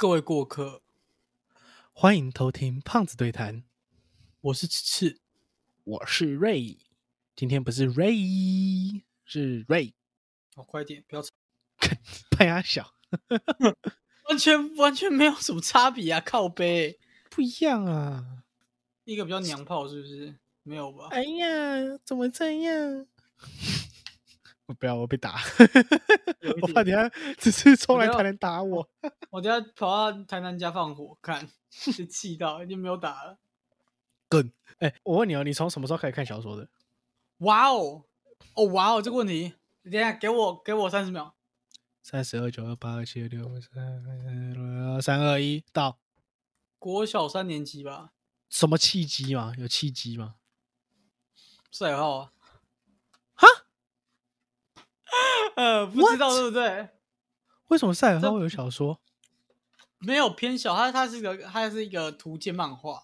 各位过客，欢迎偷听胖子对谈，我是赤赤，我是瑞。今天不是瑞，是瑞，哦，快点，不要吵，拍他小，完全完全没有什么差别啊，靠背，不一样啊。一个比较娘炮，是不是？没有吧？哎呀，怎么这样？我不要，我被打，我怕点等下只是冲来我不要才能打我。我等下跑到台南家放火，看，就气到已经没有打了。滚！哎，我问你哦，你从什么时候开始看小说的？哇哦，哦哇哦，这个问题，等下给我给我三十秒。三十二九二八二七二六三三二一到。国小三年级吧，什么契机吗？有契机吗？赛尔号啊。哈？呃，不知道对不对？为什么赛尔号会有小说？没有偏小，它它是一个它是一个图鉴漫画，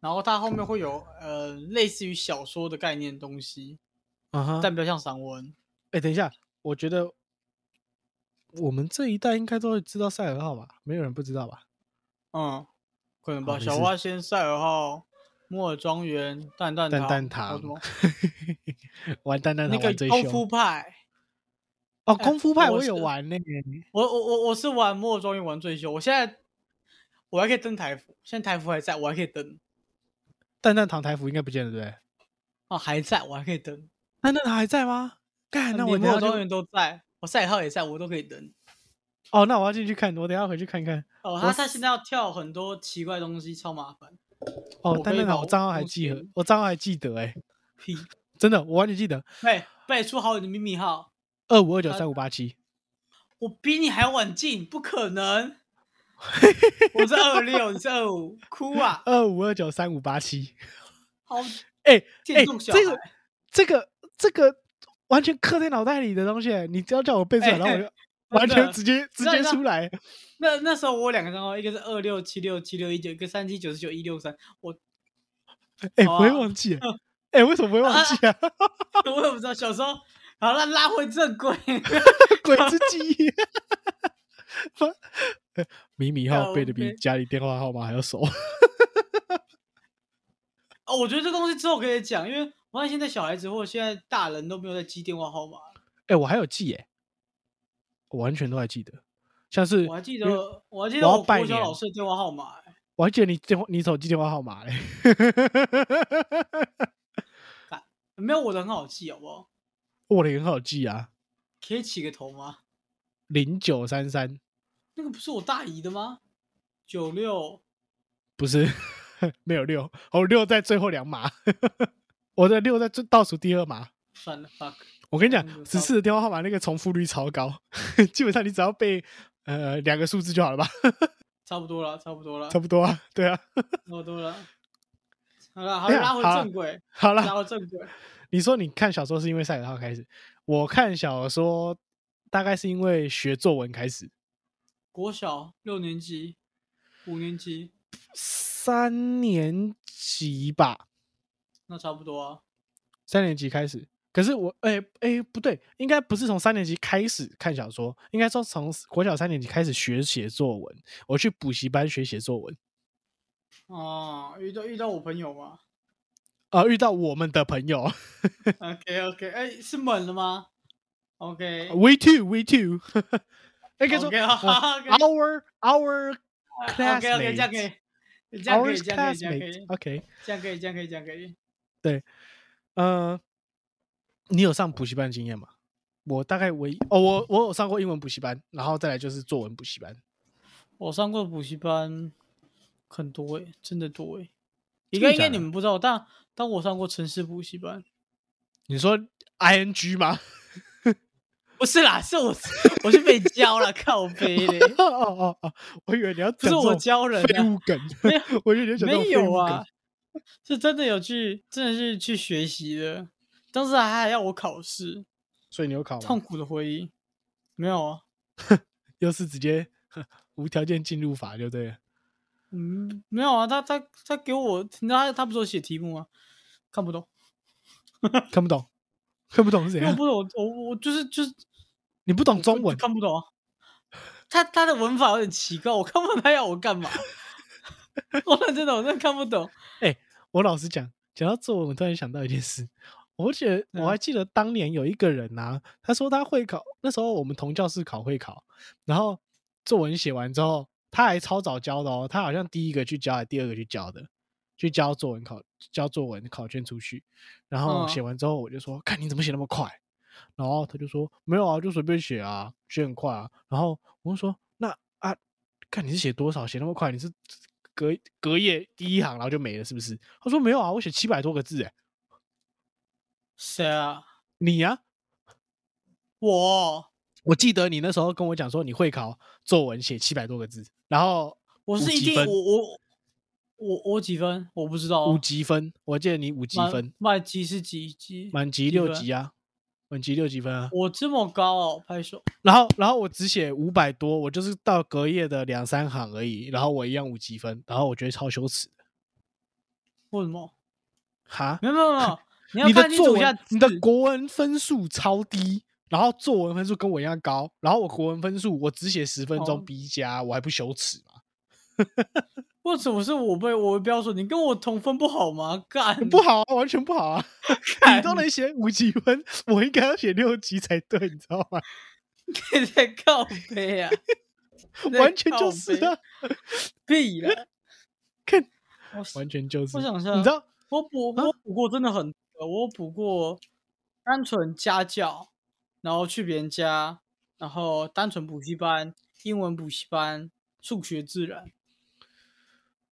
然后它后面会有呃类似于小说的概念的东西，啊哈！但比较像散文。哎，等一下，我觉得我们这一代应该都会知道赛尔号吧？没有人不知道吧？嗯，可能吧。小花仙、赛尔号、摩尔庄园、蛋蛋蛋蛋糖 玩蛋蛋那个功夫凶派。哦，哎功夫派我有玩呢。我我我我是玩摩尔庄园玩最凶，我现在我还可以登台服，现在台服还在，我还可以登蛋蛋堂台服应该不见了，对不对？哦，还在，我还可以登。蛋蛋堂还在吗？干，那我等下就连摩尔庄园都在，我赛尔号也在，我都可以登。哦，那我要进去看，我等下回去看看。哦，他他现在要跳很多奇怪东西，超麻烦。哦，蛋蛋糖我账号还记得，我账号还记得，哎，屁，真的，我完全记得，背背出好你的秘密号，二五二九三五八七。我比你还要晚进，不可能。我是二六，你是二五，哭啊！二五二九三五八七。好 哎哎见，重小这个。这个这个完全刻在脑袋里的东西，你只要叫我背出来，哎然后我就 完全直接直接出来。那那时候我有两个账号，一个是二六七六七六一九，一个三七九十九一六三。我哎，好不会啊忘记。哎，为什么不会忘记啊？我也不知道，小时候好了，拉回正轨。鬼之记忆。迷你号背的比背家里电话号码还要熟。哦，我觉得这东西之后可以讲，因为我发现现在小孩子或者现在大人都没有在记电话号码。哎，我还有记哎，我完全都还记得，像是我还记得，我还记得我国小老师的电话号码、欸。我还记得你电话你手机电话号码嘞。没有我的很好记，好不好？我的也很好记啊，可以起个头吗？零九三三那个不是我大姨的吗？九六不是 没有六，哦六在最后两码，我的六在最倒数第二码。算了，fuck。我跟你讲嗯，十四的电话号码那个重复率超高，基本上你只要背呃两个数字就好了吧？差不多了，差不多了，差不多啊，对啊。差不多了。好了，好了，拉回正轨，好了拉了，回正轨。你说你看小说是因为赛尔号开始，我看小说大概是因为学作文开始，国小六年级、五年级，三年级吧，那差不多啊。三年级开始。可是我，哎、哎、不对，应该不是从三年级开始看小说，应该说从国小三年级开始学写作文。我去补习班学写作文，哦，遇到遇到我朋友吗啊、遇到我们的朋友？OK OK，哎，是猛了吗？OK，，we too，we too，应该 说 OK，呃好，OK our our OK OK，这样可以，这样可以，这样可以，这样可。以，OK，这样可以，这样可以，这样可以。对呃，你有上补习班经验吗？我大概唯一哦，我我有上过英文补习班，然后再来就是作文补习班。我上过补习班很多诶、真的多诶、应该应该你们不知道，但但我上过城市补习班，你说 ing 吗？不是啦，是我我是被教了，靠背嘞，哦哦哦，我以为你要不是我教人的，废物梗，没有我以为你要讲这种没有啊。，是真的有去，真的是去学习的，当时还还要我考试，所以你有考吗？痛苦的回忆，没有啊，又是直接 无条件进入法就对了。嗯，没有啊，他他他给我，你知道他他不是有写题目吗？看不懂，看不懂，看不懂是怎样？因为我不懂，我我就是就是你不懂中文，看不懂啊，他他的文法有点奇怪，我看不懂他要我干嘛。我认真的，我真的看不懂。我老实讲，讲到作文，我突然想到一件事，我觉得嗯我还记得当年有一个人呐、他说他会考，那时候我们同教室考会考，然后作文写完之后，他还超早交的哦，他好像第一个去交，还第二个去交的，去交作文考交作文考卷出去，然后嗯。写完之后，我就说，看你怎么写那么快，然后他就说没有啊，就随便写啊，写很快啊，然后我就说那啊，看你是写多少，写那么快，你是隔隔夜第一行然后就没了是不是？他说没有啊，我写七百多个字哎，谁啊？你呀、我我记得你那时候跟我讲说你会考作文写七百多个字，然后我是一定我我我我几分？我不知道。五级分，我记得你五级分，满级是几级？满级六级啊，满级六级分啊。我这么高哦，拍手。然后然后我只写五百多，我就是到隔夜的两三行而已，然后我一样五级分，然后我觉得超羞耻的。为什么？哈，没有没有没 有，你要你的看清楚一下作文，你的字国文分数超低，然后作文分数跟我一样高，然后我国文分数我只写十分钟哦 B 加，我还不羞耻吗？为什么是我被我被标准？你跟我同分不好吗？干不好啊，完全不好啊！你都能写五级分，我应该要写六级才对，你知道吗？你在靠背啊！完全就是靠啊，背屁了。看完全就是。我想一下你知道我补啊我补过真的很，我有补过单纯家教，然后去别人家，然后单纯补习班、英文补习班、数学、自然。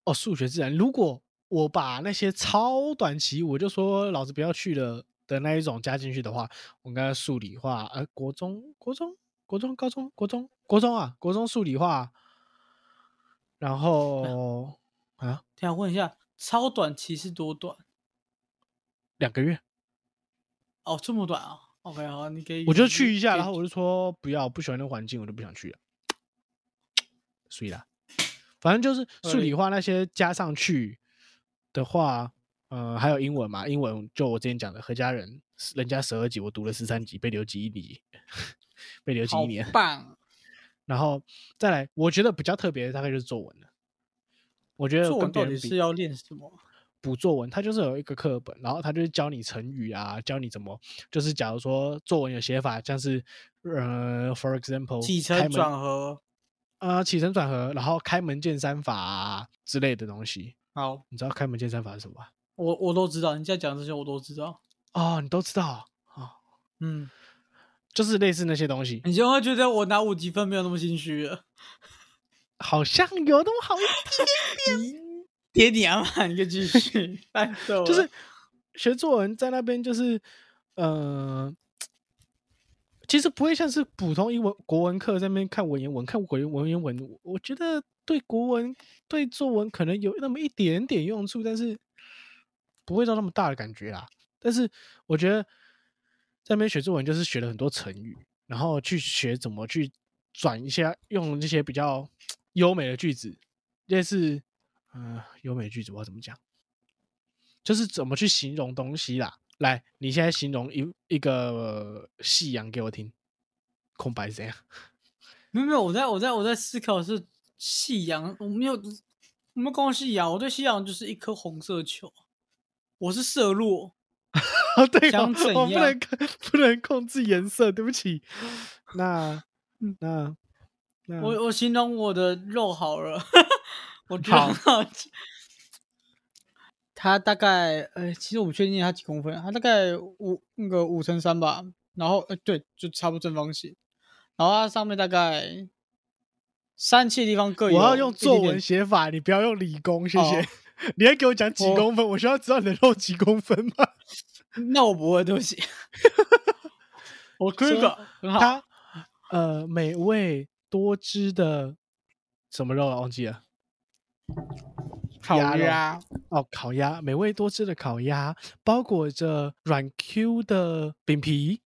哦，数学自然，如果我把那些超短期，我就说老子不要去了的那一种加进去的话，我应该数理化，呃，国中、国中、国中、高中、国中、国中啊，国中数理化，然后啊，等一下问一下，超短期是多短？两个月，哦，这么短啊？OK，好，你可以，我就去一下，然后我就说不要，不喜欢那个环境，我就不想去了，所以啦，反正就是数理理化那些加上去的话，呃，还有英文嘛，英文就我之前讲的何家人，人家十二级，我读了十三级，被留级一年，被留级一年，棒。然后再来，我觉得比较特别的大概就是作文了。我觉得作文到底是要练什么？补作文，它就是有一个课本，然后它就是教你成语啊，教你怎么，就是假如说作文有写法，像是呃，for example，起承转合。呃，起承转合，然后开门见山法啊之类的东西。好，你知道开门见山法是什么吧？我我都知道，你在讲这些我都知道。哦，你都知道啊、哦，嗯，就是类似那些东西，你就会觉得我拿五级分没有那么心虚了。好像有那么好一点点。爹你阿妈，你就继续。就是学作文在那边就是呃，其实不会像是普通英文国文课在那边看文言文，看文言文言文，我觉得对国文对作文可能有那么一点点用处，但是不会到那么大的感觉啦。但是我觉得在那边学作文就是学了很多成语，然后去学怎么去转一下用这些比较 优美的句子，类似呃优美句子，我要怎么讲？就是怎么去形容东西啦。来，你现在形容一一个夕阳给我听，空白是怎样？没有没有，我在我在我在思考的是夕阳，我没有我没有光夕阳，我对夕阳就是一颗红色球，我是色弱，哦，对哦，想怎我不能控不能控制颜色，对不起。那那那我我形容我的肉好了，我觉好得很好奇他大概呃，其实我不确定他几公分，他大概五那个五乘三吧，然后呃对，就差不多正方形，然后它上面大概三七的地方各有我要用作文写法，你不要用理工，谢谢。哦 你还给我讲几公分，我需要知道你的肉几公分吗？那我不会，对不起。我这说个很好，它呃美味多汁的什么肉啊？忘记了。烤鸭，哦，烤鸭，美味多汁的烤鸭，包裹着软 Q 的饼皮，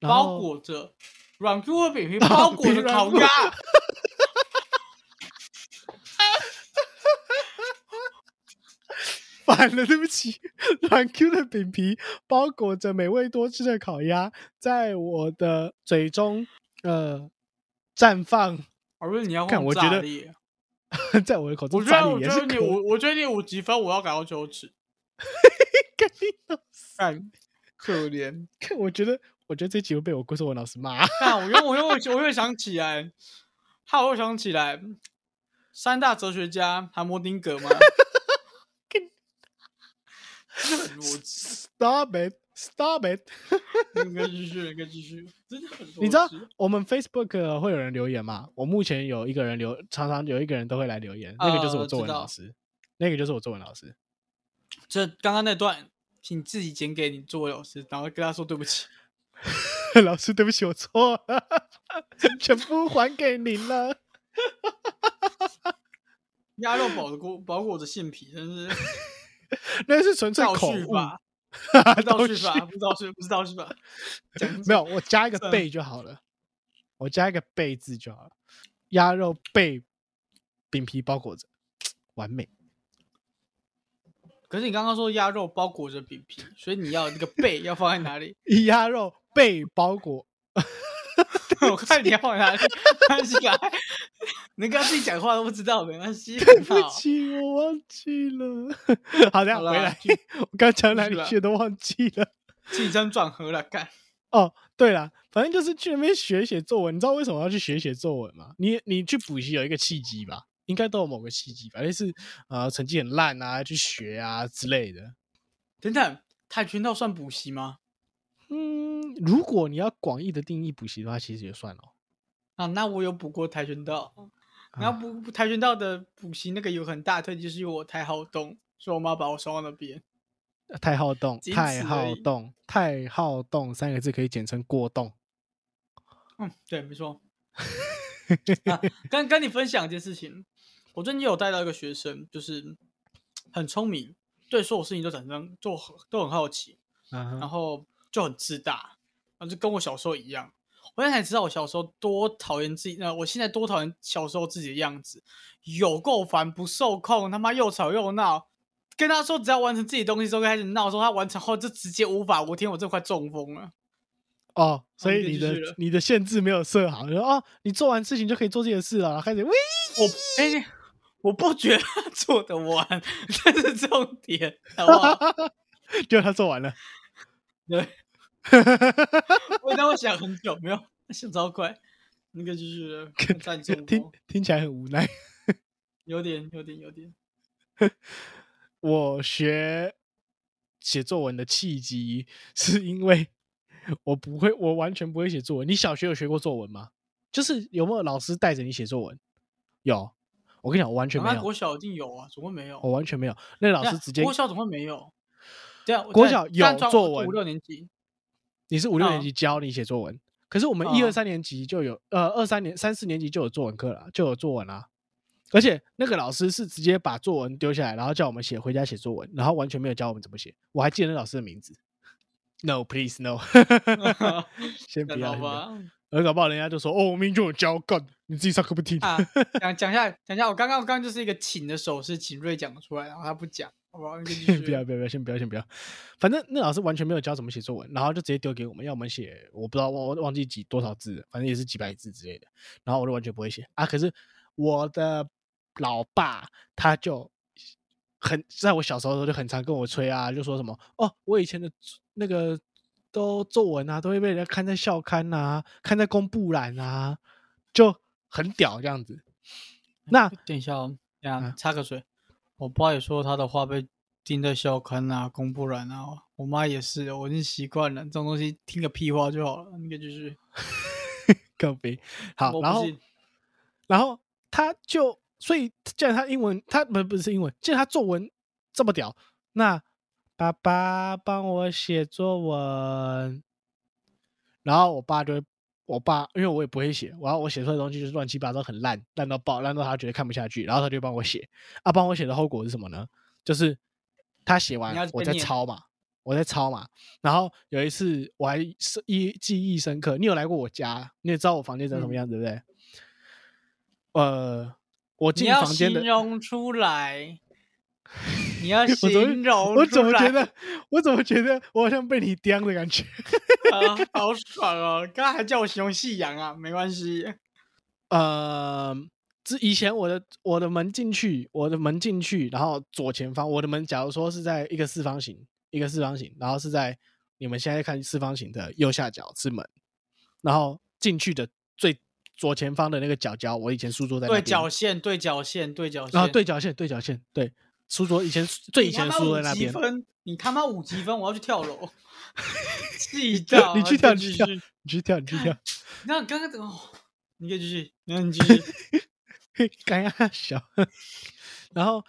包裹着软 Q 的饼皮，哦包裹着烤鸭。反了，对不起，软 Q 的饼皮包裹着美味多汁的烤鸭，在我的嘴中，呃，绽放，我觉得你要看我觉得在我的口中我觉得，我觉得你是可以。五，我觉得你五级分，我要感到羞耻。干你老师干，可怜。看，我觉得，我觉得这集会被我郭作文老师骂。看，我又，我又，我又想起来，哈我又想起来，三大哲学家韩摩丁格吗？真的很逻辑。Stop it, stop it！应该继续，应该继续，真的很多。你知道我们 Facebook 会有人留言吗？我目前有一个人留，常常有一个人都会来留言，那个就是呃我作文老师，那个就是我作文老师。这刚刚那段，请自己剪给你作文老师，然后跟他说对不起。老师，对不起，我错了，全部还给您了。鸭肉包裹包裹着性皮，真是 那是纯粹倒口误，叙法，不是倒倒叙法，不是倒叙，不是倒叙法。讲 没有，我加一个贝就好了，我加一个贝字就好了。鸭肉被饼皮包裹着，完美。可是你刚刚说鸭肉包裹着饼皮，所以你要那个背要放在哪里？鸭肉被包裹，我看你要放在哪里，没关系啊。你刚刚自己讲话都不知道，没关系，对。不起，我忘记了。好的，好回来，我刚讲哪里去都忘记了。起承转合了，干。哦，对了，反正就是去那边学写作文。你知道为什么要去学写作文吗？你你去补习有一个契机吧？应该都有某个契机吧？类似呃成绩很烂啊，去学啊之类的。等等，跆拳道算补习吗？嗯，如果你要广义的定义补习的话，其实也算哦。啊，那我有补过跆拳道。然啊后补跆拳道的补习那个有很大的特点，就是因为我太好动，所以我妈把我送到那边。太好动，太好动，太好动三个字可以简称过动。嗯，对，没错。啊，跟跟你分享一件事情，我最近有带到一个学生，就是很聪明，对所有事情都产生做很都很好奇，然后就很自大，然后就跟我小时候一样。我现在才知道我小时候多讨厌自己，那我现在多讨厌小时候自己的样子，有够烦，不受控，他妈又吵又闹。跟他说只要完成自己的东西之后开始闹，说他完成后就直接无法无天，我这快中风了。哦，所以你的你的限制没有设好，就说哦，你做完事情就可以做自己的事了，开始喂，我哎、我不觉得他做得完，这是重点，好不好？就他做完了。对，我让我想很久，没有想超快，那个就是 占中听风，听起来很无奈。有点有点有点。我学写作文的契机是因为我不会，我完全不会写作文。你小学有学过作文吗？就是有没有老师带着你写作文？有，我跟你讲，我完全没有，那国小一定有啊，怎么会没有？我完全没有。那老师直接国小怎么会没有？对啊，国小有作文五六年级，你是五六年嗯级教你写作文，可是我们一二嗯三年级就有，呃，二三年、三四年级就有作文课了，就有作文啦。而且那个老师是直接把作文丢下来，然后叫我们写回家写作文，然后完全没有教我们怎么写。我还记得那老师的名字。No, please, no 先不要。吧？而搞不好人家就说：“哦，我明明就有教，干你自己上课不听。啊，讲讲一下，讲一下，我刚刚刚刚就是一个请的手势，请瑞讲出来，然后他不讲，好 不要不要不要，先不要先不要。反正那老师完全没有教怎么写作文，然后就直接丢给我们，要我们写，我不知道忘忘记几多少字，反正也是几百字之类的。然后我就完全不会写啊。可是我的老爸他就很在我小时候的时候就很常跟我吹啊，就说什么哦，我以前的那个都作文啊，都会被人家看在校刊啊，看在公布栏啊，就很屌这样子。那等一下哦，等一下啊插个嘴，我爸也说他的话被钉在校刊啊、公布栏啊，我妈也是，我已经习惯了，这种东西听个屁话就好了，你可以继续。告别好，然后然后他就，所以既然他英文，他不不是英文，既然他作文这么屌，那爸爸帮我写作文，然后我爸就会，我爸因为我也不会写，然后我写出来的东西就是乱七八糟，很烂，烂到爆，烂到他觉得看不下去，然后他就帮我写，啊，帮我写的后果是什么呢？就是他写完我在抄嘛，我在抄嘛，然后有一次我还是一记忆深刻，你有来过我家，你也知道我房间长什么嗯样子，对不对？呃，我进房间的形，容出来，你要形 容我怎么觉得，我怎么觉得我好像被你刁的感觉？啊，好爽哦！刚刚还叫我形容夕阳啊，没关系。呃，之以前我的我的门进去，我的门进去，然后左前方，我的门假如说是在一个四方形，一个四方形，然后是在你们现在看四方形的右下角是门，然后进去的最左前方的那个角角，我以前书桌在那对角线，对角线，对角线，啊，对角线，对角线，对书桌以前最以前的书桌在那边，你他妈五积分，我要去跳楼，气到你去跳，你去跳，你去跳，你去跳，那刚刚怎么，你可以继续，那你继续。干呀小，然后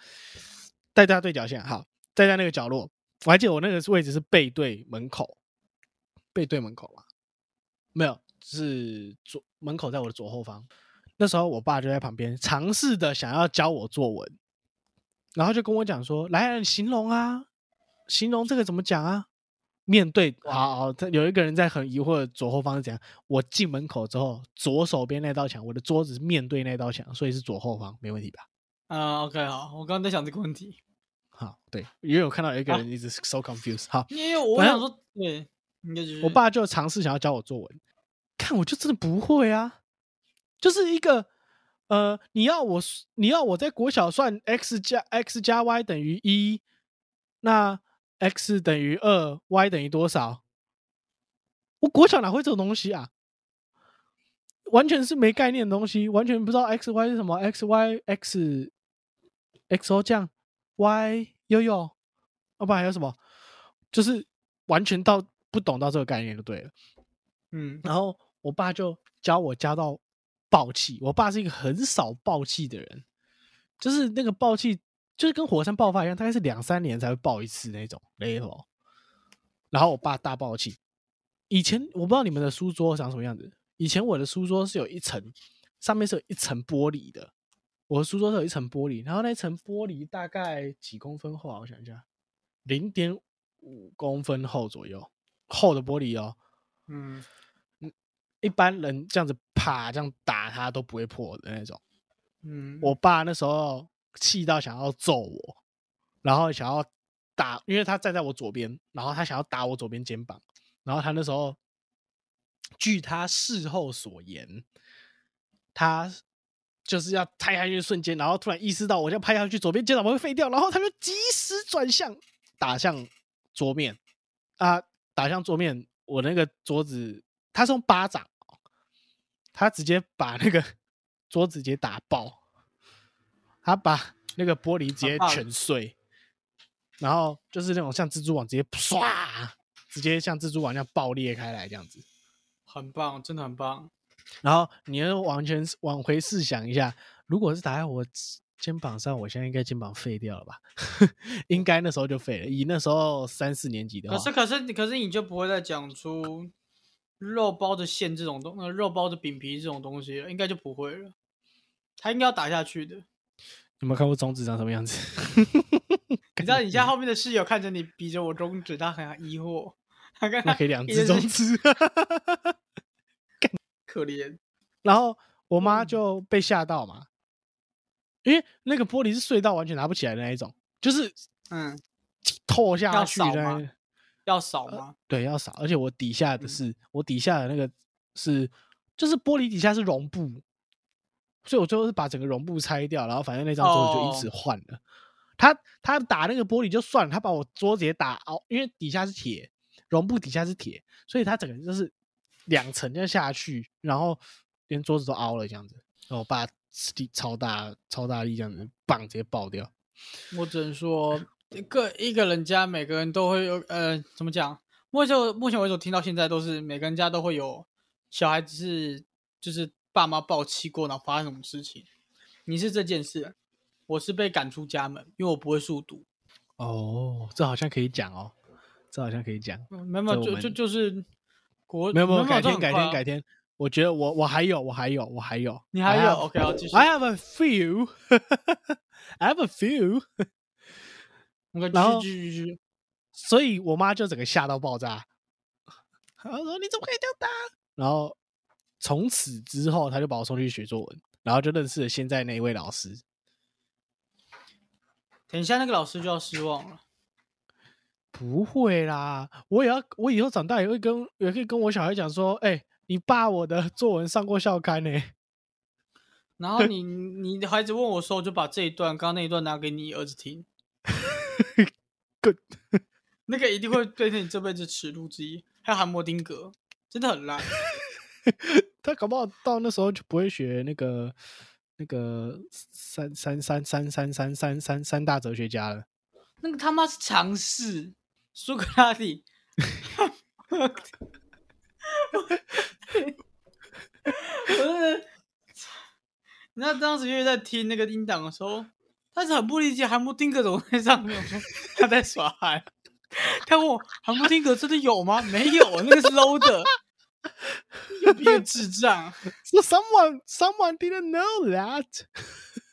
带大对角线，好，带在那个角落。我还记得我那个位置是背对门口，背对门口嘛，没有，是左门口在我的左后方。那时候我爸就在旁边尝试的想要教我作文，然后就跟我讲说：“来，你形容啊，形容这个怎么讲啊？”面对，好好，他有一个人在很疑惑的左后方是怎样。我进门口之后，左手边那道墙，我的桌子是面对那道墙，所以是左后方，没问题吧？啊、o k 好，我刚刚在想这个问题，好，对，因为我看到有一个人一直 so confused。好，因为我想说，对。我爸就尝试想要教我作文，看我就真的不会啊，就是一个呃，你要我你要我在国小算 x 加 x 加 y 等于一，那 x 等于二，y 等于多少？我国小哪会这种东西啊？完全是没概念的东西，完全不知道 x y 是什么，x y x x o 酱 y 悠悠，要不然还有什么？就是完全到不懂到这个概念就对了。嗯，然后我爸就教我加到爆气。我爸是一个很少爆气的人，就是那个爆气就是跟火山爆发一样，大概是两三年才会爆一次那种雷欧。然后我爸大爆气。以前我不知道你们的书桌长什么样子，以前我的书桌是有一层，上面是有一层玻璃的。我的书桌是有一层玻璃，然后那层玻璃大概几公分厚啊？我想一下，零点五公分厚左右，厚的玻璃哦。嗯，一般人这样子啪这样打他都不会破的那种。嗯，我爸那时候气到想要揍我，然后想要打，因为他站在我左边，然后他想要打我左边肩膀，然后他那时候，据他事后所言，他就是要拍下去的瞬间，然后突然意识到我要拍下去，左边肩膀会废掉，然后他就及时转向打向桌面啊，打向桌面，我那个桌子他是用巴掌，他直接把那个 桌子直接打爆，他把那个玻璃直接全碎，然后就是那种像蜘蛛网直接唰，直接像蜘蛛网那样爆裂开来这样子。很棒，真的很棒。然后你要完全往回试想一下，如果是打在我肩膀上，我现在应该肩膀废掉了吧？应该那时候就废了。以那时候三四年级的话，可是可是可是你就不会再讲出肉包的馅这种东，呃，肉包的饼皮这种东西了，应该就不会了。他应该要打下去的。有没有看过中指长什么样子？你知道你家后面的室友看着你比着我中指，他很疑惑，他刚那刚可以两只中指。可怜。然后我妈嗯就被吓到嘛，因为那个玻璃是碎到完全拿不起来的那一种，就是嗯，透下去的。要扫吗？对，要扫，而且我底下的嗯是、我底下的那个是，就是玻璃底下是绒布，所以我最后是把整个绒布拆掉，然后反正那张桌子就因此哦换了。他他打那个玻璃就算了，他把我桌子也打凹，因为底下是铁，绒布底下是铁，所以他整个就是两层就下去，然后连桌子都凹了这样子。然后我爸力超大超大力这样子，棒直接爆掉。我只能说，一个一个人家每个人都会有，呃，怎么讲？目前目前为止，我听到现在都是每个人家都会有小孩子是就是爸妈暴气过，然后发生什么事情。你是这件事，我是被赶出家门，因为我不会速读。哦，这好像可以讲哦，这好像可以讲。嗯没有没有，就就就是国没有没有，改天改天改天，我觉得我我还有我还有我还有，你还有 OK，好继续 I have a few。I have a few，OK，然后。所以我妈就整个吓到爆炸。她说：“你怎么可以这样打？”然后从此之后，她就把我送去学作文，然后就认识了现在那一位老师。等一下那个老师就要失望了。不会啦，我也要，我以后长大也会跟，也可以跟我小孩讲说：“哎、你爸我的 作文上过校刊呢、然后你你的孩子问我说，我就把这一段刚刚那一段拿给你儿子听。Good 那个一定会变成你这辈子耻辱之一。还有韩摩丁格，真的很烂。他搞不好到那时候就不会学那个那个三三三三三三三三三大哲学家了。那个他妈是尝试，苏格拉底。我真的，你知道当时因为在听那个音档的时候，他是很不理解韩摩丁格怎么在上面，我说他在耍嗨。他问我韩摩丁格真的有吗？没有，那个是 low 的，有别智障。So someone someone didn't know that，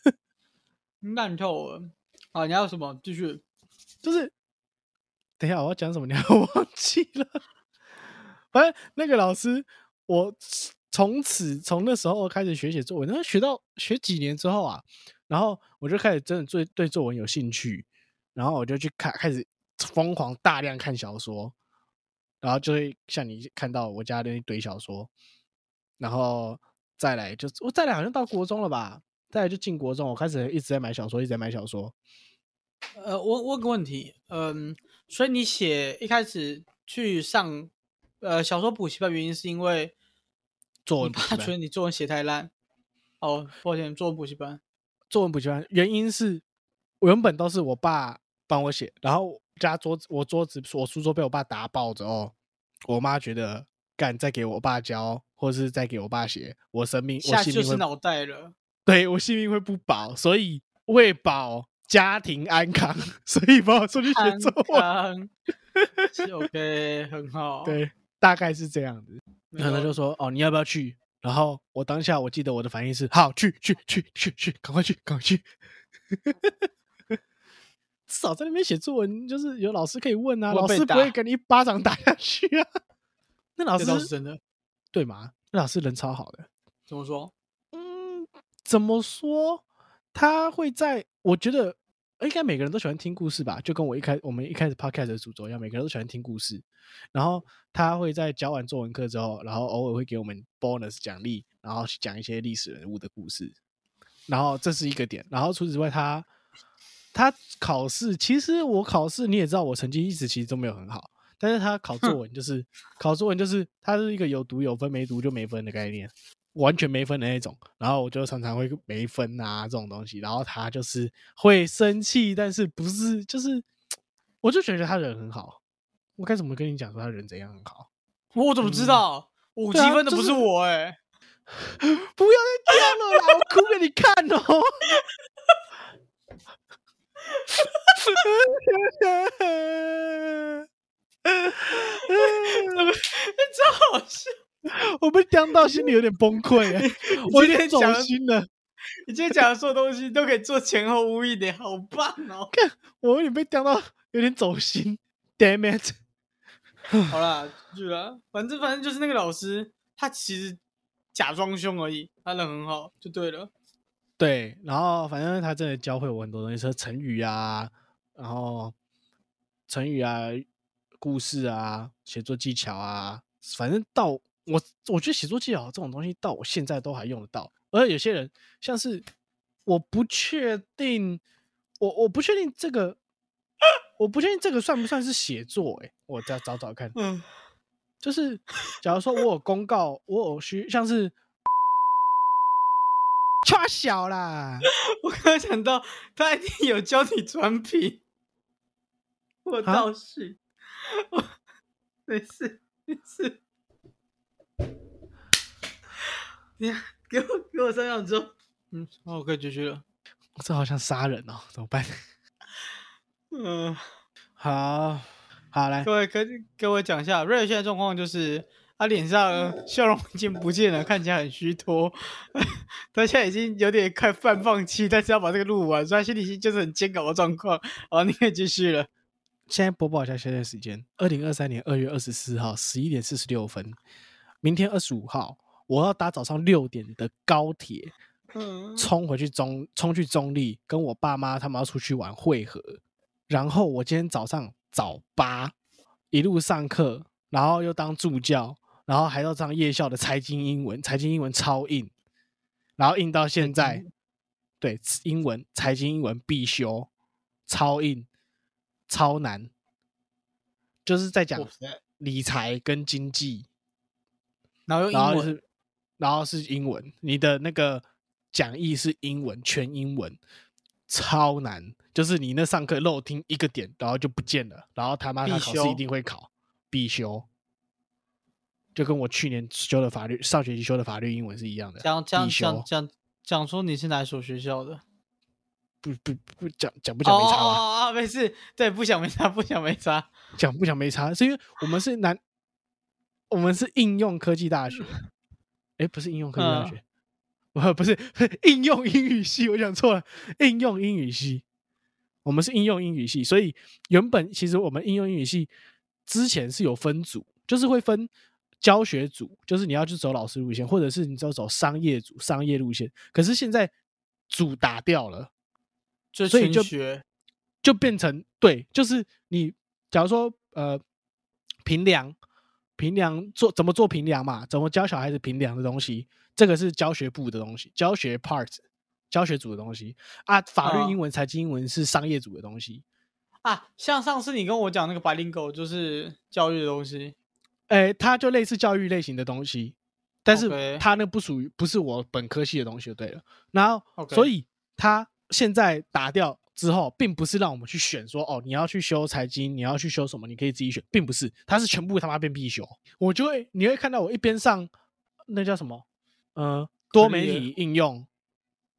烂透了。啊，你还有什么？继续。就是等一下我要讲什么，你 还忘记了。反正那个老师，我从此从那时候开始学写作文，然后学到学几年之后啊，然后我就开始真的对对作文有兴趣，然后我就去看，开始疯狂大量看小说，然后就会像你看到我家的那堆小说，然后再来就我再来好像到国中了吧，再来就进国中，我开始一直在买小说，一直在买小说。呃，我问个问题，嗯，所以你写一开始去上呃小说补习班，原因是因为作文补习班爸觉得你作文写太烂。哦，抱歉，作文补习班。作文补习班，原因是我原本都是我爸帮我写，然后家桌子我桌子我书桌被我爸打爆之后，我妈觉得敢再给我爸教，或是再给我爸写，我生命我下性命会就是脑袋了。对我性命会不保，所以为保家庭安康，所以把我送去写作文。文。是 OK，很好。，对，大概是这样子。没然后他就说：“哦，你要不要去？”然后我当下我记得我的反应是：“好，去去去去去，赶快去，赶快去。”至少在那边写作文，就是有老师可以问啊，老师不会给你一巴掌打下去啊。那老师真的。对吗？那老师人超好的。怎么说？嗯，怎么说？他会在，我觉得应该每个人都喜欢听故事吧，就跟我一开我们一开始 podcast 的主轴一样，每个人都喜欢听故事。然后他会在教完作文课之后，然后偶尔会给我们 bonus 奖励，然后去讲一些历史人物的故事。然后这是一个点。然后除此之外，他他考试，其实我考试你也知道，我成绩一直其实都没有很好。但是他考作文就是考作文就是他是一个有读有分，没读就没分的概念。完全没分的那种，然后我就常常会没分啊这种东西，然后他就是会生气，但是不是就是，我就觉得他人很好。我该怎么跟你讲说他人怎样很好？我怎么知嗯道？五积分的不是是我哎、不要再这样了啦，我哭给你看哦。超好笑！我被刁到，心里有点崩溃哎，我有点走心了，你今天讲的所有东西都可以做前后呼应的，好棒哦！看我有点被刁到，有点走心。Damn it！好啦，继续啦，反正反正就是那个老师，他其实假装凶而已，他人很好，就对了。对，然后反正他真的教会我很多东西，说成语啊，然后成语啊、故事啊、写作技巧啊，反正到我我觉得写作技巧这种东西到我现在都还用得到。而有些人像是我不确定，我我不确定这个，我不确定这个算不算是写作、欸？我再找找看。嗯，就是假如说我有公告，我有需像是。差小啦，我刚刚想到他一定有教你转品，我啊倒是，我没事没事。你，给我给我三秒钟，嗯，好，我可以继续了。这好像杀人哦，怎么办？嗯，好，好来，各位跟各位讲一下，瑞尔现在状况就是他脸上笑容已经不见了，看起来很虚脱。他现在已经有点快半放弃，但是要把这个录完，所以他心里就是很煎熬的状况。好，你可以继续了。现在播报一下现在时间：二零二三年二月二十四号十一点四十六分。明天二十五号，我要搭早上六点的高铁，嗯，冲回去中，冲去中立，跟我爸妈他们要出去玩汇合。然后我今天早上早八一路上课，然后又当助教，然后还要上夜校的财经英文，财经英文超硬。然后硬到现在经，对英文财经英文必修，超硬，超难，就是在讲理财跟经济，然后用英文，然后是英文，你的那个讲义是英文，全英文，超难。就是你那上课漏听一个点，然后就不见了，然后他妈他必修考试一定会考，必修。就跟我去年修的法律，上学期修的法律英文是一样的，讲讲讲讲讲说你是哪所学校的？不不不讲讲不不讲没差吧？哦哦哦，没事，对，不想没差，不想没差。讲不讲没差，是因为我们是南，我们是应用科技大学，哎，不是应用科技大嗯学，不不是应用英语系，我讲错了，应用英语系，我们是应用英语系，所以原本其实我们应用英语系之前是有分组，就是会分教学组，就是你要去走老师路线，或者是你要走商业组、商业路线，可是现在组打掉了。就所以就学就变成对，就是你假如说呃评量评量做怎么做平量嘛，怎么教小孩子平量的东西，这个是教学部的东西，教学 part 教学组的东西啊，法律、嗯英文、财经、英文是商业组的东西。啊，像上次你跟我讲那个白领狗，就是教育的东西。诶，它就类似教育类型的东西，但是它那不属于不是我本科系的东西就对了。然后所以它现在打掉之后，并不是让我们去选说哦，你要去修财经，你要去修什么，你可以自己选，并不是，它是全部他妈变必修。我就会你会看到我一边上那叫什么呃多媒体应用，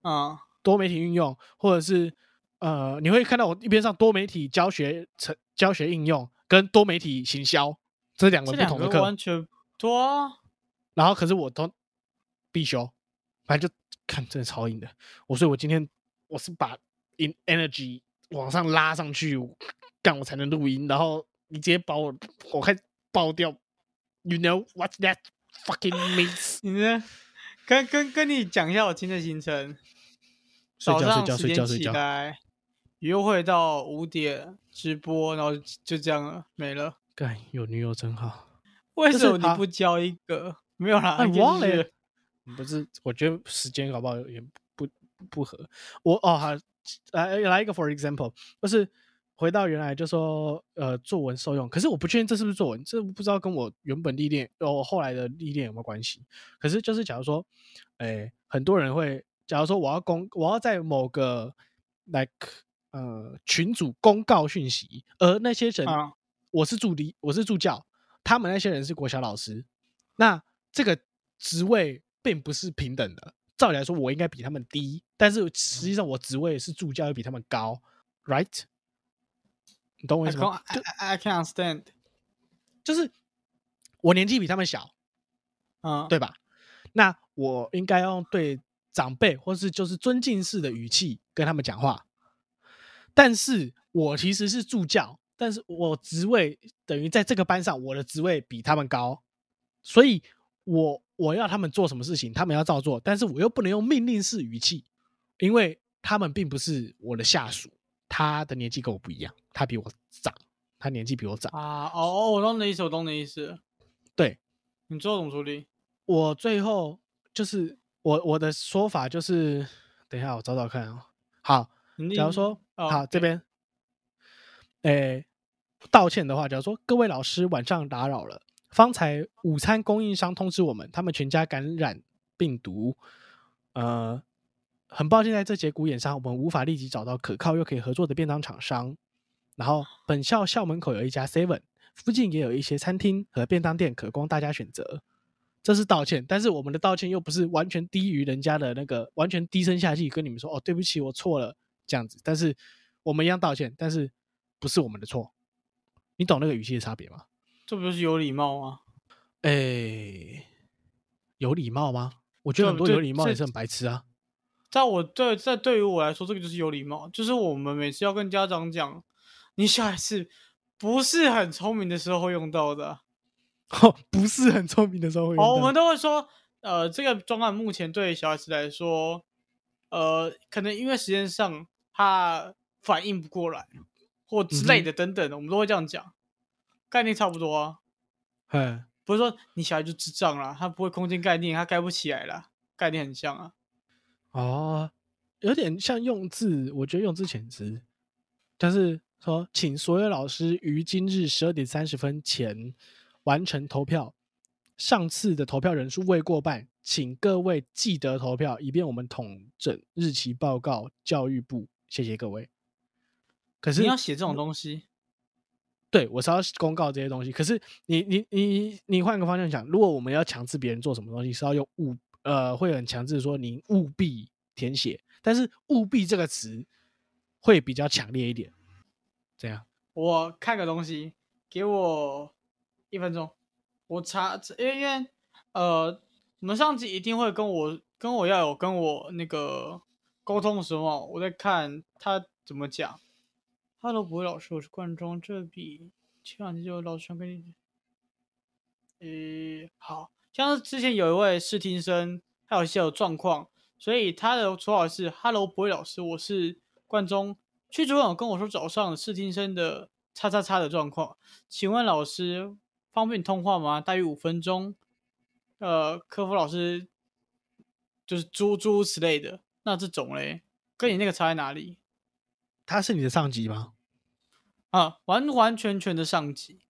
啊，多媒体应用，或者是呃，你会看到我一边上多媒体教学成教学应用跟多媒体行销这两个门不同的课，完全多啊。然后可是我都必修，反正就看真的超硬的。我所以，我今天我是把 in energy 往上拉上去，干我才能录音。然后你直接把我我开爆掉，you know what that fucking means？你呢？跟跟跟你讲一下我今天的行程。睡觉早上睡觉十点起睡觉睡觉。来，约会到五点直播，然后就这样了，没了。干有女友真好。为什么你不交一个？没有啦，哎，你可以继续忘了耶，不是，我觉得时间搞不好有点不不合。我哦，好，来来一个 for example，就是回到原来就说呃作文受用，可是我不确定这是不是作文，这不知道跟我原本历练哦后来的历练有没有关系。可是就是假如说，哎，很多人会，假如说我要公，我要在某个 like 呃群组公告讯息，而那些人、啊我是助理，我是助教，他们那些人是国小老师，那这个职位并不是平等的。照理来说，我应该比他们低，但是实际上我职位是助教，又比他们高，right？你懂我意思吗？I I I can understand。就是我年纪比他们小，嗯，对吧？那我应该要用对长辈或是就是尊敬式的语气跟他们讲话。但是我其实是助教，但是我职位等于在这个班上，我的职位比他们高，所以我我要他们做什么事情，他们要照做，但是我又不能用命令式语气，因为他们并不是我的下属，他的年纪跟我不一样，他比我长，他年纪比我长，啊，哦哦，我懂你的意思，我懂你的意思。对，你最后怎么处理？我最后就是我我的说法就是，等一下我找找看哦。好，假如说、哦好这边，诶，道歉的话，假如说各位老师晚上打扰了，方才午餐供应商通知我们，他们全家感染病毒，呃，很抱歉在这节骨眼上，我们无法立即找到可靠又可以合作的便当厂商。然后本校校门口有一家 Seven，附近也有一些餐厅和便当店可供大家选择。这是道歉，但是我们的道歉又不是完全低于人家的那个，完全低声下气跟你们说哦，对不起，我错了这样子。但是我们一样道歉，但是不是我们的错，你懂那个语气的差别吗？这不就是有礼貌吗？诶，有礼貌吗？我觉得很多有礼貌这也是很白痴啊。在我对在对于我来说，这个就是有礼貌，就是我们每次要跟家长讲，你小孩子不是很聪明的时候会用到的啊。哦，不是很聪明的时候会用哦，我们都会说，呃，这个专案目前对小孩子来说，呃，可能因为时间上他反应不过来，或之类的等等的，我们都会这样讲，概念差不多啊。哎，不是说你小孩就智障了，他不会空间概念，他盖不起来了，概念很像啊。哦，有点像用字，我觉得用字遣词，但是说，请所有老师于今日十二点三十分前完成投票。上次的投票人数未过半，请各位记得投票，以便我们统整日期报告教育部。谢谢各位。可是你要写这种东西，对我是要公告这些东西。可是你你你你换个方向想，如果我们要强制别人做什么东西，是要用务呃会很强制说您务必填写，但是务必这个词会比较强烈一点。这样，我看个东西，给我一分钟，我查，因为因为呃，我们上级一定会跟我跟我要有跟我那个沟通的时候，我在看他怎么讲。Hello，不会老师，我是冠中，这笔前两天就老师跟你，呃，好像之前有一位试听生，他有一些有状况，所以他的绰号是 Hello，不会老师，我是冠中。区主管跟我说早上试听生的叉叉叉的状况，请问老师方便通话吗？大约五分钟。呃，客服老师就是猪猪之类的，那这种嘞，跟你那个差在哪里？他是你的上级吗？啊，完完全全的上级，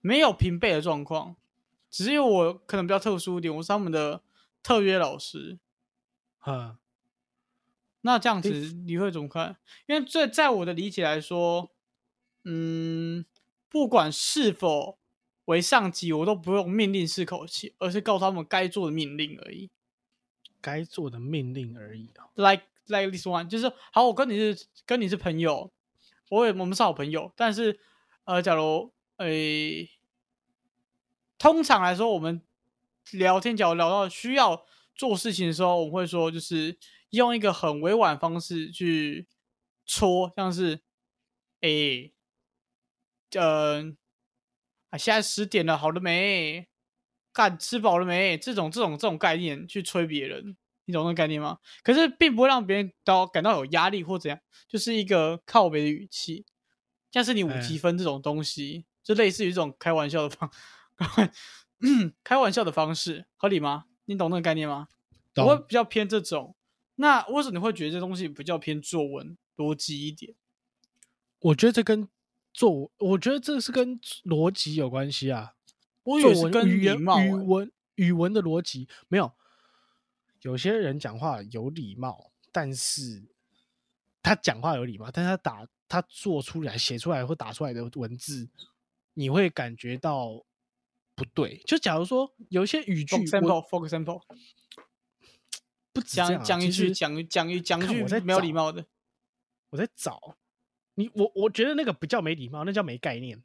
没有平辈的状况，只有我可能比较特殊一点，我是他们的特约老师。嗯，那这样子你会怎么看？因为这在我的理解来说，嗯，不管是否为上级，我都不用命令式口气，而是告诉他们该做的命令而已。该做的命令而已啊。Like like this one，就是好，我跟你是跟你是朋友，我也我们是好朋友，但是呃，假如诶、通常来说，我们聊天，假如聊到需要做事情的时候，我们会说，就是用一个很委婉方式去戳，像是诶，呃，啊，现在十点了，好了没？干吃饱了没？这种这种这种概念去催别人，你懂那个概念吗？可是并不会让别人到感到有压力或怎样，就是一个靠北的语气，像是你五哎积分这种东西，就类似于这种开玩笑的方，开玩笑的方式，合理吗？你懂那个概念吗？我会比较偏这种。那为什么你会觉得这东西比较偏作文逻辑一点？我觉得这跟作，我觉得这是跟逻辑有关系啊。我以作文为是跟语言。语文语文的逻辑没有。有些人讲话有礼貌，但是他讲话有礼貌，但是他打他做出来、写出来或打出来的文字，你会感觉到不对。就假如说有一些语句，for example，for example，不讲讲一句，讲一讲一讲一句我在没有礼貌的。我在找你，我我觉得那个不叫没礼貌，那叫没概念。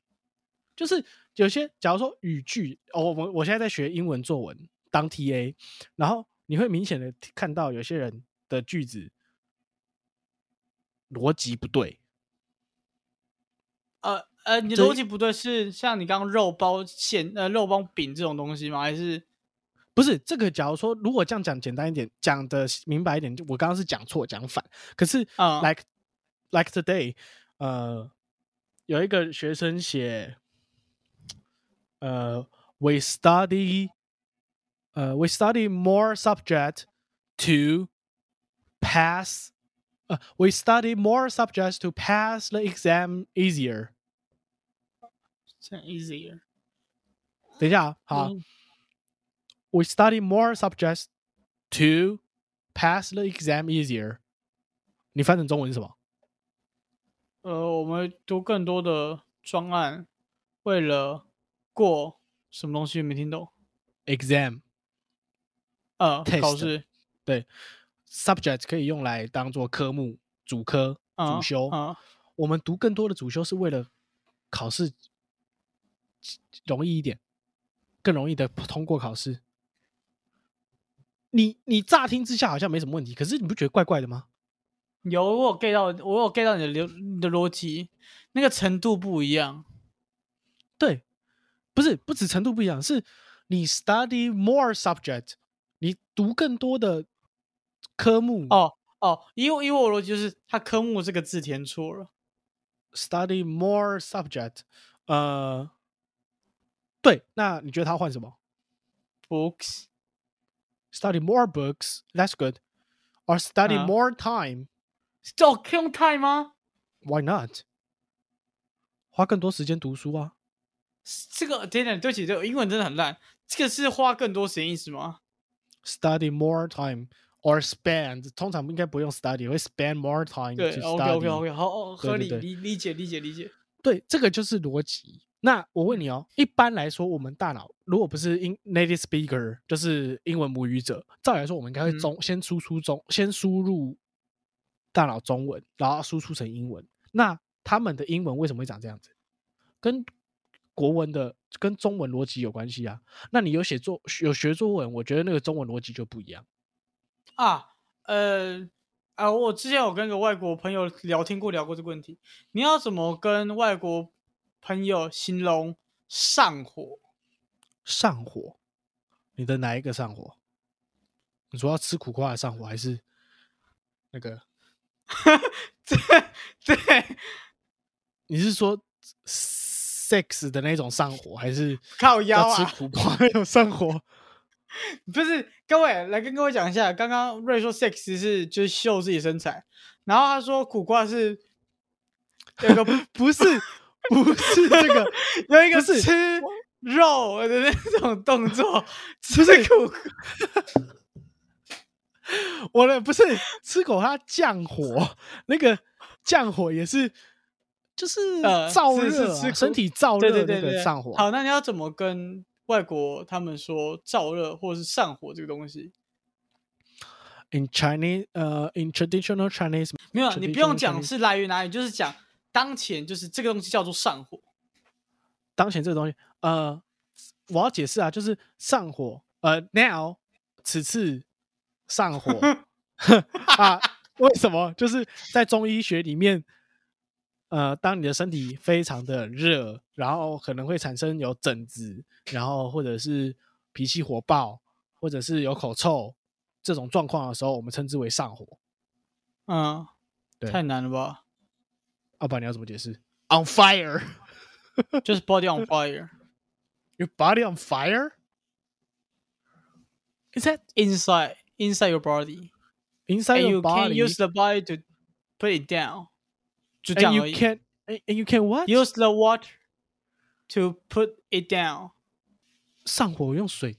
就是有些，假如说语句，哦，我我现在在学英文作文当 TA，然后你会明显的看到有些人的句子逻辑不对，呃呃，你的这逻辑不对，是像你刚刚肉包馅呃肉包饼这种东西吗？还是不是这个？假如说如果这样讲简单一点，讲的明白一点，就我刚刚是讲错讲反，可是啊 like like today，呃，有一个学生写，呃，we study，呃，we study more subject to pass，呃，we study more subjects to pass the exam easier。这样 easier？等一下啊，好嗯，we study more subjects to pass the exam easier。你翻成中文是什么？呃，我们读更多的专案，为了过什么东西没听懂？ exam 呃，考试，对，subject 可以用来当做科目、主科、嗯主修。嗯我们读更多的主修是为了考试容易一点，更容易的通过考试。你你乍听之下好像没什么问题，可是你不觉得怪怪的吗？有我有 get 到，我有 get 到你的流你的逻辑，那个程度不一样。对，不是不止程度不一样，是你 study more subject，你读更多的科目哦哦，以我以我逻辑就是，他科目这个字填错了。study more subject，呃，对，那你觉得他换什么 Books，？study more books，that's good。or study 嗯 more time. 这可以用 time 吗？Why not? 花更多时间读书啊。这个等等，对不起，这个英文真的很烂。这个是花更多时间意思吗？Study more time or spend，通常应该不用 study，会 spend more time 对 study。OK OK，好，哦合理理理解理解理解。对，这个就是逻辑。那我问你哦，一般来说，我们大脑如果不是英 native speaker，就是英文母语者，照理来说，我们应该会嗯中、先输出中，先输入大脑中文，然后输出成英文。那他们的英文为什么会长这样子？跟国文的跟中文逻辑有关系啊。那你有写作有学作文，我觉得那个中文逻辑就不一样。啊，呃，啊，我之前有跟个外国朋友聊天过，聊过这个问题。你要怎么跟外国朋友形容上火？上火，你的哪一个上火？你说要吃苦瓜的上火，还是那个？对对，你是说 sex 的那种上火，还是靠腰啊吃啊！苦瓜那种上火？不是，各位来跟各位讲一下，刚刚瑞说 sex 是就是秀自己身材，然后他说苦瓜是 有个 不是，不是这个，有一个是吃肉的那种动作，不是苦我的不是吃口它降火，那个降火也是，就是呃燥热身体燥对热那对对对，个上火。好，那你要怎么跟外国他们说燥热或者是上火这个东西？In Chinese，呃、i n traditional Chinese，没有，你不用讲是来源哪里，就是讲当前就是这个东西叫做上火。当前这个东西，呃，我要解释啊，就是上火，呃，now 此次上火 啊，为什么？就是在中医学里面，呃，当你的身体非常的热，然后可能会产生有疹子，然后或者是脾气火爆，或者是有口臭这种状况的时候，我们称之为上火。嗯，对太难了吧？阿爸你要怎么解释？On fire, 就是 body on fire your body on fire. Is that inside inside your body, inside and your you can't body? use the body to put it down，就这 and 样 you 而已。can and and you can what? use the water to put it down。上火用水。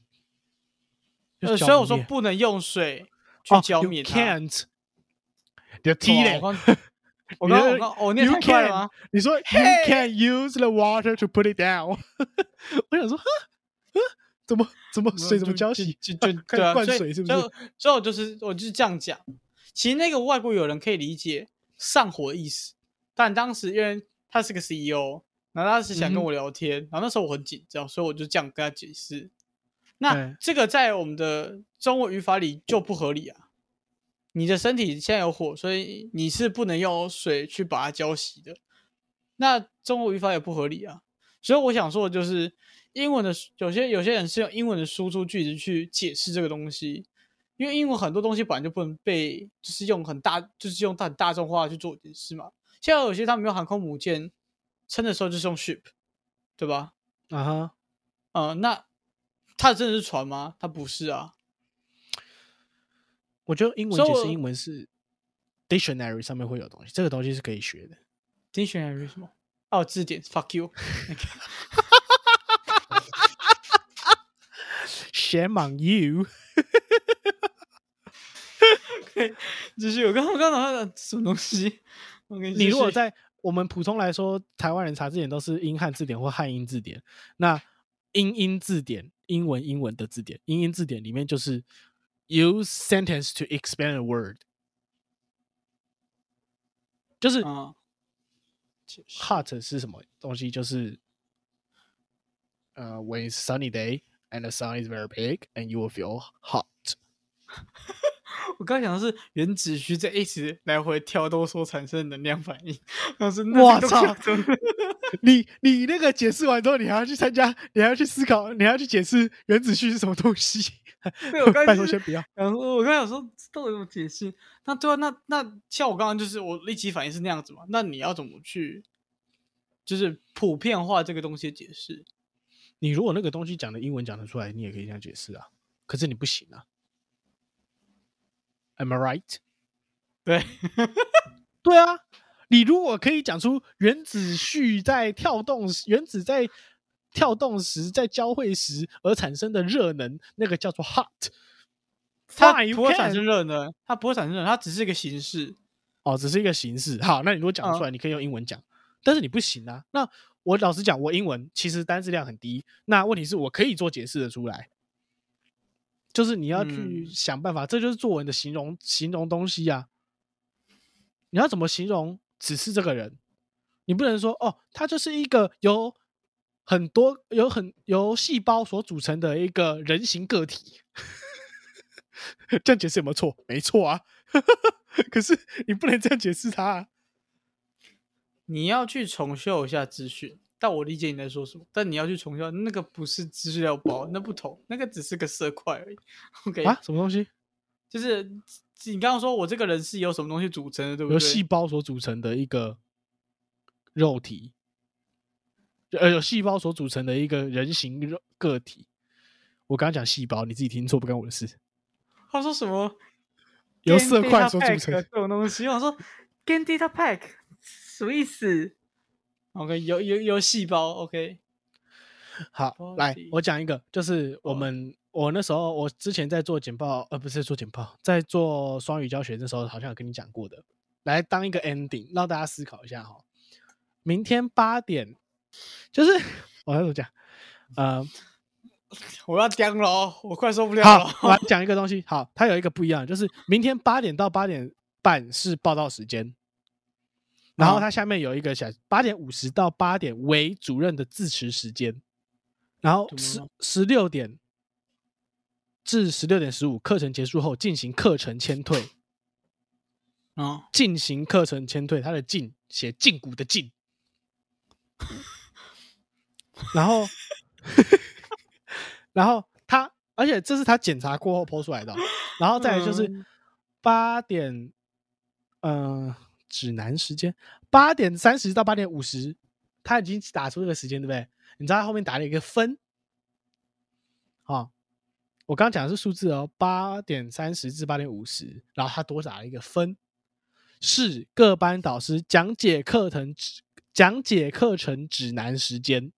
用呃，浇所以我说灭不能用水去哦浇 you 灭它。can't。你的 T 嘞？哇我刚我刚我刚我念 You 太快了 can 吗？你说 you Hey can use the water to put it down。我想说，哈，哈，怎么怎么水怎么浇洗？就就就开始灌对啊所以水是不是所以？所以我就是我就是这样讲。其实那个外国友人可以理解上火的意思，但当时因为他是个 CEO，然后他是想跟我聊天，然后那时候我很紧张，所以我就这样跟他解释。那这个在我们的中文语法里就不合理啊！你的身体现在有火，所以你是不能用水去把它浇熄的。那中文语法也不合理啊！所以我想说的就是，英文的有些有些人是用英文的输出句子去解释这个东西，因为英文很多东西本来就不能被就是用很大就是用很大众化去做解释嘛。现在有些他们用航空母舰撑的时候就是用 ship，对吧？啊哈，啊，那它真的是船吗？它不是啊。我觉得英文解释英文是 dictionary 上面会有东西，这个东西是可以学的。dictionary 什么？哦，字典，fuck you。Shame on you！继续，我刚我刚刚讲什么东西？你如果在我们普通来说，台湾人查字典都是英汉字典或汉英字典。那英英字典，英文英文的字典，英英字典里面就是 use sentence to expand a word，就是啊，hot 是什么东西？就是呃、w h e n it's sunny day and the sun is very big and you will feel hot。我刚想的是原子虚在一直来回跳动所产生的能量反应。然后是我操 你你那个解释完之后，你还要去参加，你还要去思考，你还要去解释原子序是什么东西。对我刚才 拜就是托先不要。然后我刚才想说，到底怎么解释？那对啊，那那像我刚刚就是我立即反应是那样子嘛？那你要怎么去，就是普遍化这个东西的解释？你如果那个东西讲的英文讲得出来，你也可以这样解释啊。可是你不行啊。，Am I right？对，对啊，你如果可以讲出原子序在跳动时，原子在跳动时，在交汇时而产生的热能，那个叫做 hot。它不会产生热能，它不会产生热能，它只是一个形式。哦，只是一个形式。好，那你如果讲出来，你可以用英文讲，但是你不行啊。那我老实讲，我英文其实单词量很低。那问题是我可以做解释的出来，就是你要去嗯想办法，这就是作文的形容形容东西啊。你要怎么形容只是这个人？你不能说哦，他就是一个由很多有很由细胞所组成的一个人形个体。这样解释有没有错？没错啊。可是你不能这样解释他、啊。你要去重修一下资讯，但我理解你在说什么。但你要去重修，那个不是资料包，那不同，那个只是个色块而已。OK，、啊？什么东西？就是你刚刚说我这个人是由什么东西组成的，对不对？由细胞所组成的一个肉体，呃，由细胞所组成的一个人形肉个体。我刚刚讲细胞，你自己听错，不干我的事。他说什么？由色块所组成这种东西，我想说 gain data pack 什么意思？OK，有有有细胞，OK，好，来我讲一个，就是我哦们我那时候我之前在做简报，呃，不是做简报，在做双语教学的时候，好像有跟你讲过的，来当一个 ending，让大家思考一下哈。明天八点，就是我要怎么讲？呃，我要僵了哦，我快受不了好了。，我来 讲一个东西。好，它有一个不一样，就是明天八点到八点半是报道时间，然后嗯。它下面有一个小八点五十到八点为主任的致辞时间，然后十十六点至十六点十五课程结束后进行课程签退，啊，进行课程签退，它的进写胫骨的胫，然后 然后他，而且这是他检查过后剖出来的哦、然后再来就是嗯。八点，呃，指南时间八点三十到八点五十，他已经打出这个时间，对不对？你知道他后面打了一个分，啊、我刚刚讲的是数字哦，八点三十至八点五十，然后他多打了一个分，是各班导师讲解课程指讲解课程指南时间，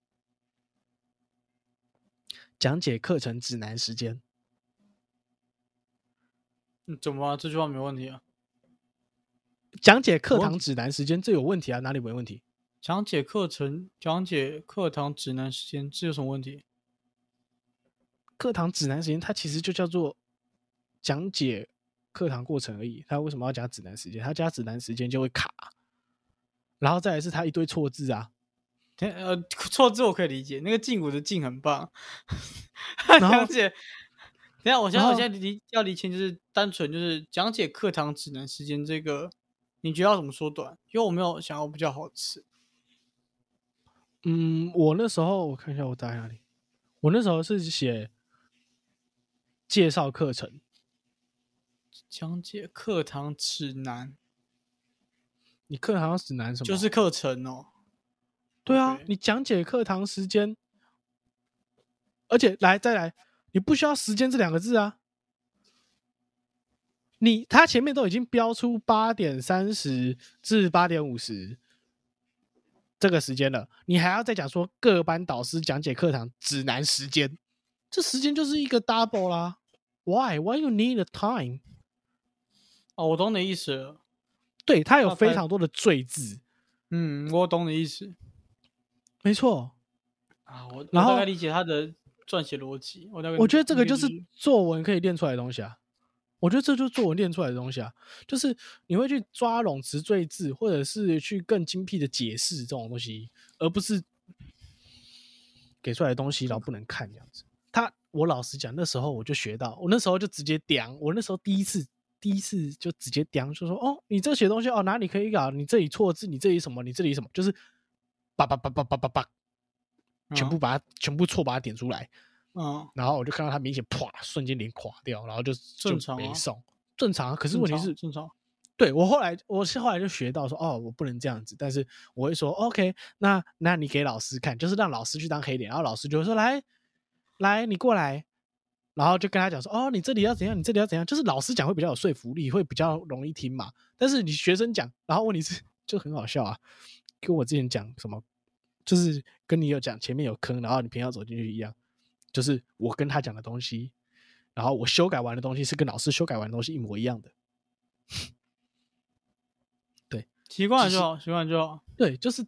讲解课程指南时间。怎么了？这句话没问题啊。讲解课堂指南时间，这有问题啊？哪里没问题？讲解课程、讲解课堂指南时间，这有什么问题？课堂指南时间，它其实就叫做讲解课堂过程而已。它为什么要加指南时间？它加指南时间就会卡，然后再来是它一堆错字啊。等呃，错字我可以理解，那个胫骨的胫很棒。讲解，等下我现在我现在理要理清，就是单纯就是讲解课堂指南时间这个，你觉得要怎么缩短？因为我没有想要比较好吃。嗯，我那时候我看一下我打在哪里，我那时候是写介绍课程，讲解课堂指南你课堂指南什么？就是课程哦。对啊你讲解课堂时间，而且来再来，你不需要时间这两个字啊。你他前面都已经标出八点三十至八点五十这个时间了，你还要再讲说各班导师讲解课堂指南时间，这时间就是一个 double 啦。Why? Why you need the time? 哦，我懂你的意思了。对，它有非常多的罪字，嗯，我懂你的意思没错。啊。我我然后大概理解他的撰写逻辑。我我觉得这个就是作文可以练出来的东西啊。我觉得这就是作文练出来的东西啊，就是你会去抓拢词缀字，或者是去更精辟的解释这种东西，而不是给出来的东西然后不能看这样子。他，我老实讲，那时候我就学到，我那时候就直接刁，我那时候第一次第一次就直接刁，就说哦，你这写东西哦哪里可以搞，你这里错字，你这里什么，你这里什么，就是叭叭叭叭叭叭叭，全部把它、全部错把它点出来。嗯，然后我就看到他明显啪瞬间脸垮掉，然后就就正常啊没送，正常啊。可是问题是，正常。对我后来我是后来就学到说，哦，我不能这样子，但是我会说，OK，那那你给老师看，就是让老师去当黑脸，然后老师就会说，来来，你过来，然后就跟他讲说，哦，你这里要怎样，你这里要怎样，就是老师讲会比较有说服力，会比较容易听嘛。但是你学生讲，然后问题是就很好笑啊，跟我之前讲什么，就是跟你有讲前面有坑，然后你偏要走进去一样，就是我跟他讲的东西，然后我修改完的东西是跟老师修改完的东西一模一样的。对习惯了就好，习惯就好。对，就是，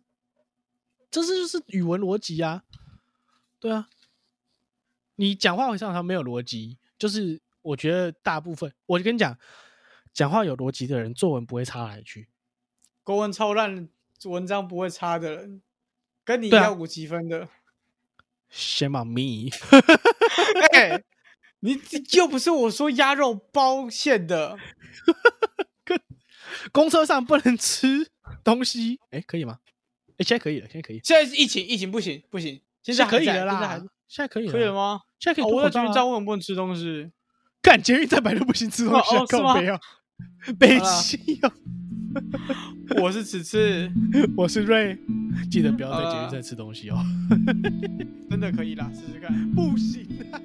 这是就是语文逻辑啊，对啊，你讲话会常常没有逻辑，就是我觉得大部分，我跟你讲，讲话有逻辑的人，作文不会差哪里去。国文超烂，文章不会差的人，跟你对啊要五积分的。Shame on me，哎、你又不是我说鸭肉包馅的，公车上不能吃东西，哎，可以吗？哎，现在可以了，现在可以，现在疫情疫情不行不行，现在可以了还在现在还啦，现在可以了，可以了？吗？现在可以哦，我在捷运站为什么不能吃东西？干捷运站摆都不行吃东西啊，哦是吗靠背啊，北好啦七哦，我是此次 我是瑞，记得不要在捷运好啦站吃东西哦，真的可以啦，试试看。不行啊。